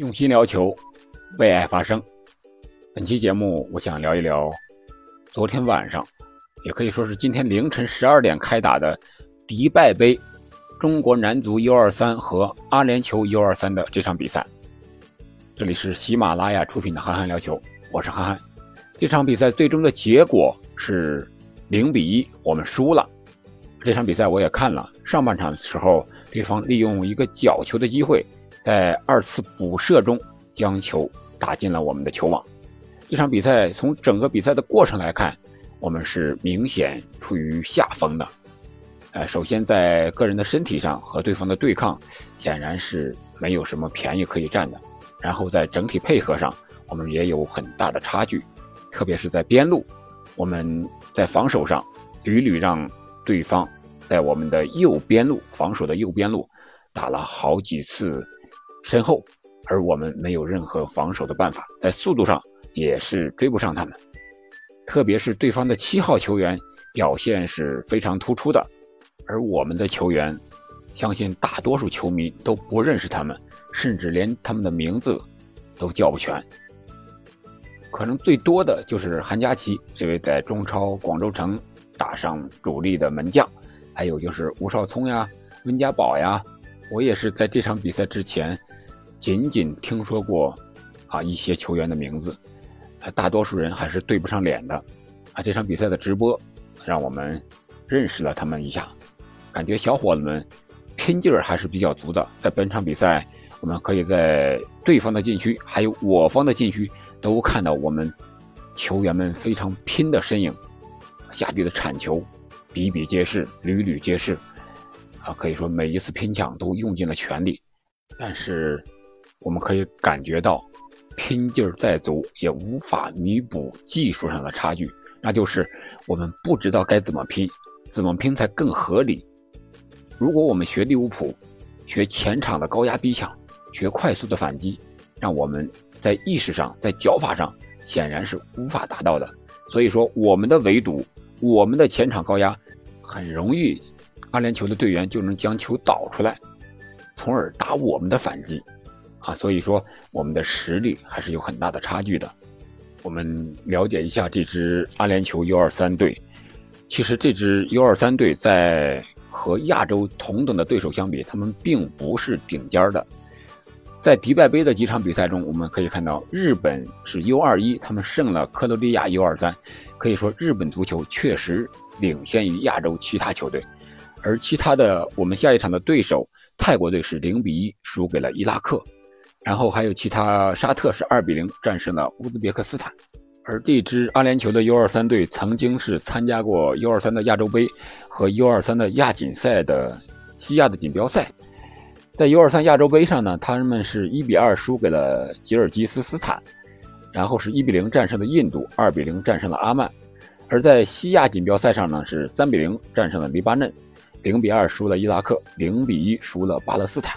用心聊球，为爱发声。本期节目，我想聊一聊昨天晚上，也可以说是今天凌晨十二点开打的迪拜杯中国男足 U23 和阿联酋 U23 的这场比赛。这里是喜马拉雅出品的《憨憨聊球》，我是憨憨。这场比赛最终的结果是零比一，我们输了。这场比赛我也看了，上半场的时候，对方利用一个角球的机会。在二次补射中将球打进了我们的球网。这场比赛从整个比赛的过程来看，我们是明显处于下风的。呃，首先在个人的身体上和对方的对抗，显然是没有什么便宜可以占的。然后在整体配合上，我们也有很大的差距，特别是在边路，我们在防守上屡屡让对方在我们的右边路防守的右边路打了好几次。身后，而我们没有任何防守的办法，在速度上也是追不上他们。特别是对方的七号球员表现是非常突出的，而我们的球员，相信大多数球迷都不认识他们，甚至连他们的名字都叫不全。可能最多的就是韩佳琪这位在中超广州城打上主力的门将，还有就是吴少聪呀、温家宝呀。我也是在这场比赛之前。仅仅听说过，啊一些球员的名字，大多数人还是对不上脸的，啊这场比赛的直播让我们认识了他们一下，感觉小伙子们拼劲儿还是比较足的。在本场比赛，我们可以在对方的禁区还有我方的禁区都看到我们球员们非常拼的身影，下地的铲球比比皆是，屡屡皆是，啊可以说每一次拼抢都用尽了全力，但是。我们可以感觉到，拼劲儿再足也无法弥补技术上的差距，那就是我们不知道该怎么拼，怎么拼才更合理。如果我们学利物浦，学前场的高压逼抢，学快速的反击，让我们在意识上、在脚法上显然是无法达到的。所以说，我们的围堵，我们的前场高压，很容易，阿联酋的队员就能将球导出来，从而打我们的反击。啊，所以说我们的实力还是有很大的差距的。我们了解一下这支阿联酋 U23 队。其实这支 U23 队在和亚洲同等的对手相比，他们并不是顶尖的。在迪拜杯的几场比赛中，我们可以看到日本是 U21，他们胜了克罗地亚 U23。可以说日本足球确实领先于亚洲其他球队。而其他的我们下一场的对手泰国队是零比一输给了伊拉克。然后还有其他，沙特是二比零战胜了乌兹别克斯坦，而这支阿联酋的 U23 队曾经是参加过 U23 的亚洲杯和 U23 的亚锦赛的西亚的锦标赛，在 U23 亚洲杯上呢，他们是一比二输给了吉尔吉斯斯坦，然后是一比零战胜了印度，二比零战胜了阿曼，而在西亚锦标赛上呢，是三比零战胜了黎巴嫩，零比二输了伊拉克，零比一输了巴勒斯坦。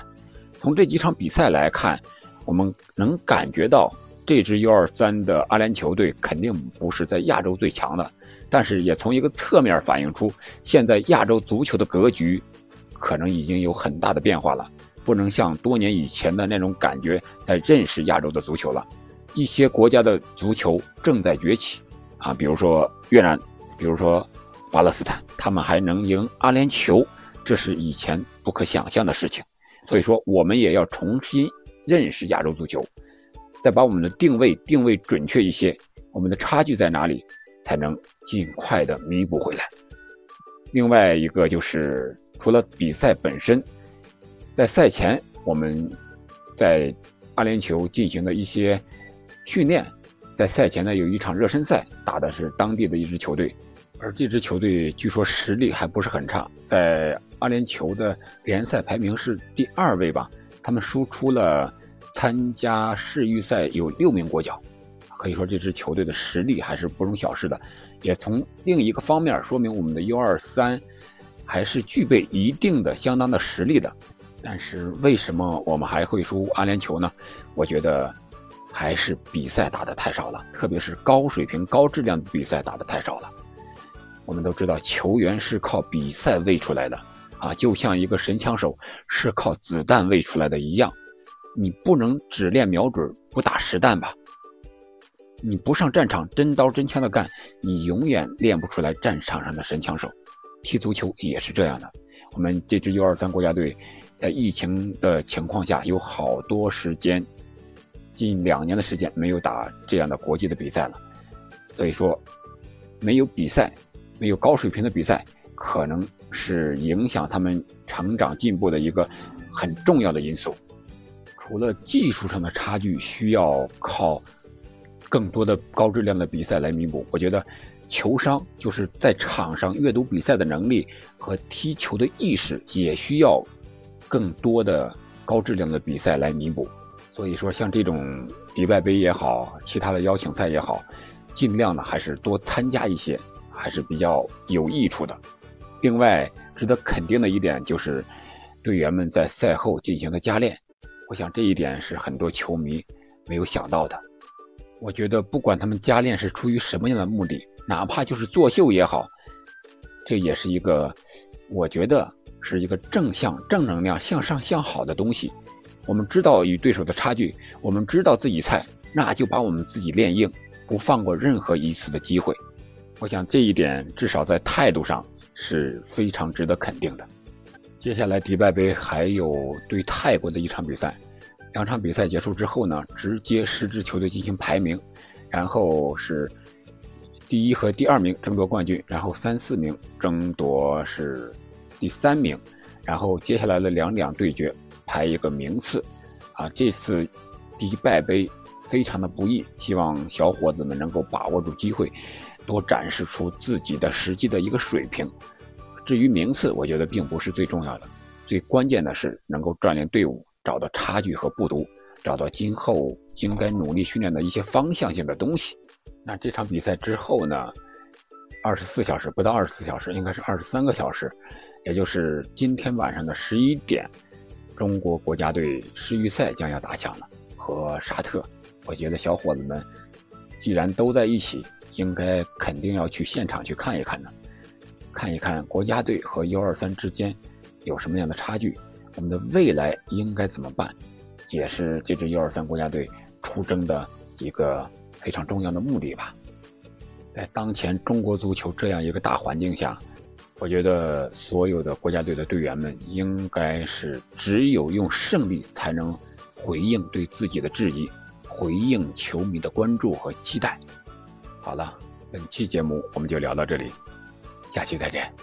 从这几场比赛来看。我们能感觉到这支 U23 的阿联酋队肯定不是在亚洲最强的，但是也从一个侧面反映出，现在亚洲足球的格局可能已经有很大的变化了，不能像多年以前的那种感觉在认识亚洲的足球了。一些国家的足球正在崛起，啊，比如说越南，比如说巴勒斯坦，他们还能赢阿联酋，这是以前不可想象的事情。所以说，我们也要重新。认识亚洲足球，再把我们的定位定位准确一些，我们的差距在哪里，才能尽快的弥补回来。另外一个就是，除了比赛本身，在赛前我们在阿联酋进行的一些训练，在赛前呢有一场热身赛，打的是当地的一支球队，而这支球队据说实力还不是很差，在阿联酋的联赛排名是第二位吧。他们输出了参加世预赛有六名国脚，可以说这支球队的实力还是不容小视的。也从另一个方面说明我们的 U23 还是具备一定的、相当的实力的。但是为什么我们还会输阿联酋呢？我觉得还是比赛打的太少了，特别是高水平、高质量的比赛打的太少了。我们都知道，球员是靠比赛喂出来的。啊，就像一个神枪手是靠子弹喂出来的一样，你不能只练瞄准不打实弹吧？你不上战场真刀真枪的干，你永远练不出来战场上的神枪手。踢足球也是这样的。我们这支 U23 国家队在疫情的情况下，有好多时间，近两年的时间没有打这样的国际的比赛了。所以说，没有比赛，没有高水平的比赛，可能是影响他们成长进步的一个很重要的因素。除了技术上的差距需要靠更多的高质量的比赛来弥补，我觉得球商就是在场上阅读比赛的能力和踢球的意识也需要更多的高质量的比赛来弥补。所以说，像这种迪拜杯也好，其他的邀请赛也好。尽量呢，还是多参加一些，还是比较有益处的。另外，值得肯定的一点就是，队员们在赛后进行的加练，我想这一点是很多球迷没有想到的。我觉得，不管他们加练是出于什么样的目的，哪怕就是作秀也好，这也是一个，我觉得是一个正向、正能量、向上、向好的东西。我们知道与对手的差距，我们知道自己菜，那就把我们自己练硬。不放过任何一次的机会，我想这一点至少在态度上是非常值得肯定的。接下来迪拜杯还有对泰国的一场比赛，两场比赛结束之后呢，直接十支球队进行排名，然后是第一和第二名争夺冠军，然后三四名争夺是第三名，然后接下来的两两对决排一个名次，啊，这次迪拜杯。非常的不易，希望小伙子们能够把握住机会，多展示出自己的实际的一个水平。至于名次，我觉得并不是最重要的，最关键的是能够锻炼队伍，找到差距和不足，找到今后应该努力训练的一些方向性的东西。那这场比赛之后呢？二十四小时不到二十四小时，应该是二十三个小时，也就是今天晚上的十一点，中国国家队世预赛将要打响了，和沙特。我觉得小伙子们既然都在一起，应该肯定要去现场去看一看的，看一看国家队和 U23 之间有什么样的差距，我们的未来应该怎么办，也是这支 U23 国家队出征的一个非常重要的目的吧。在当前中国足球这样一个大环境下，我觉得所有的国家队的队员们应该是只有用胜利才能回应对自己的质疑。回应球迷的关注和期待。好了，本期节目我们就聊到这里，下期再见。